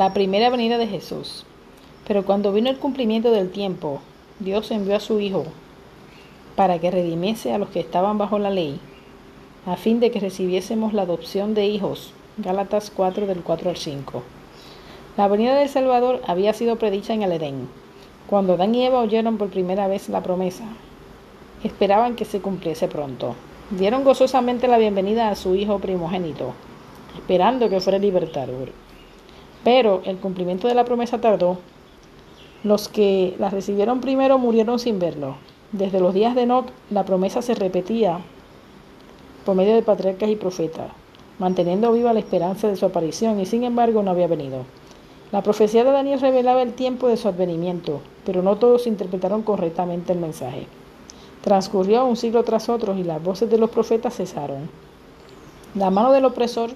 La primera venida de Jesús. Pero cuando vino el cumplimiento del tiempo, Dios envió a su Hijo para que redimiese a los que estaban bajo la ley, a fin de que recibiésemos la adopción de hijos. Gálatas 4 del 4 al 5. La venida del Salvador había sido predicha en el Edén, cuando Adán y Eva oyeron por primera vez la promesa. Esperaban que se cumpliese pronto. Dieron gozosamente la bienvenida a su hijo primogénito, esperando que fuera libertador. Pero el cumplimiento de la promesa tardó. Los que la recibieron primero murieron sin verlo. Desde los días de Enoch la promesa se repetía por medio de patriarcas y profetas, manteniendo viva la esperanza de su aparición y sin embargo no había venido. La profecía de Daniel revelaba el tiempo de su advenimiento, pero no todos interpretaron correctamente el mensaje. Transcurrió un siglo tras otro y las voces de los profetas cesaron. La mano del opresor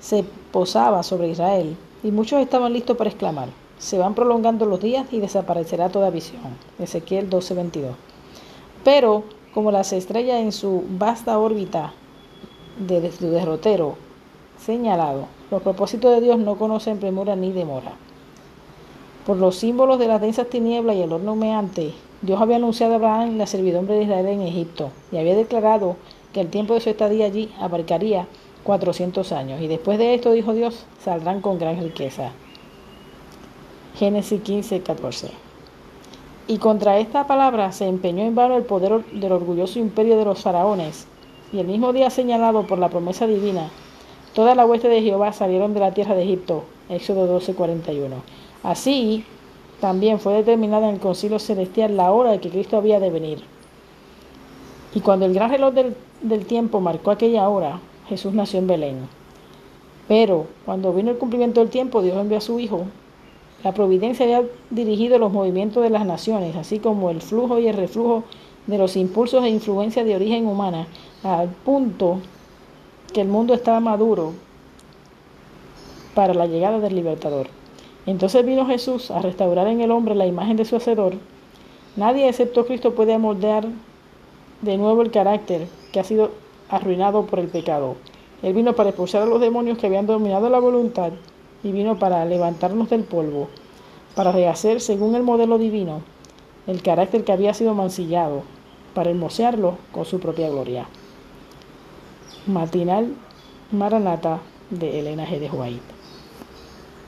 se posaba sobre Israel y muchos estaban listos para exclamar, se van prolongando los días y desaparecerá toda visión. Ezequiel 12:22. Pero, como las estrellas en su vasta órbita de su derrotero señalado, los propósitos de Dios no conocen premura ni demora. Por los símbolos de las densas tinieblas y el horno humeante, Dios había anunciado a Abraham la servidumbre de Israel en Egipto y había declarado que el tiempo de su estadía allí abarcaría 400 años. Y después de esto, dijo Dios, saldrán con gran riqueza. Génesis 15, 14. Y contra esta palabra se empeñó en vano el poder del orgulloso imperio de los faraones. Y el mismo día señalado por la promesa divina, toda la hueste de Jehová salieron de la tierra de Egipto. Éxodo 12, 41. Así, también fue determinada en el concilio celestial la hora de que Cristo había de venir. Y cuando el gran reloj del, del tiempo marcó aquella hora, Jesús nació en Belén. Pero cuando vino el cumplimiento del tiempo, Dios envió a su Hijo. La providencia había dirigido los movimientos de las naciones, así como el flujo y el reflujo de los impulsos e influencias de origen humana, al punto que el mundo estaba maduro para la llegada del libertador. Entonces vino Jesús a restaurar en el hombre la imagen de su Hacedor. Nadie excepto Cristo puede moldear de nuevo el carácter que ha sido arruinado por el pecado. Él vino para expulsar a los demonios que habían dominado la voluntad y vino para levantarnos del polvo, para rehacer según el modelo divino el carácter que había sido mancillado, para hermosearlo con su propia gloria. Matinal Maranata de Elena G. de White.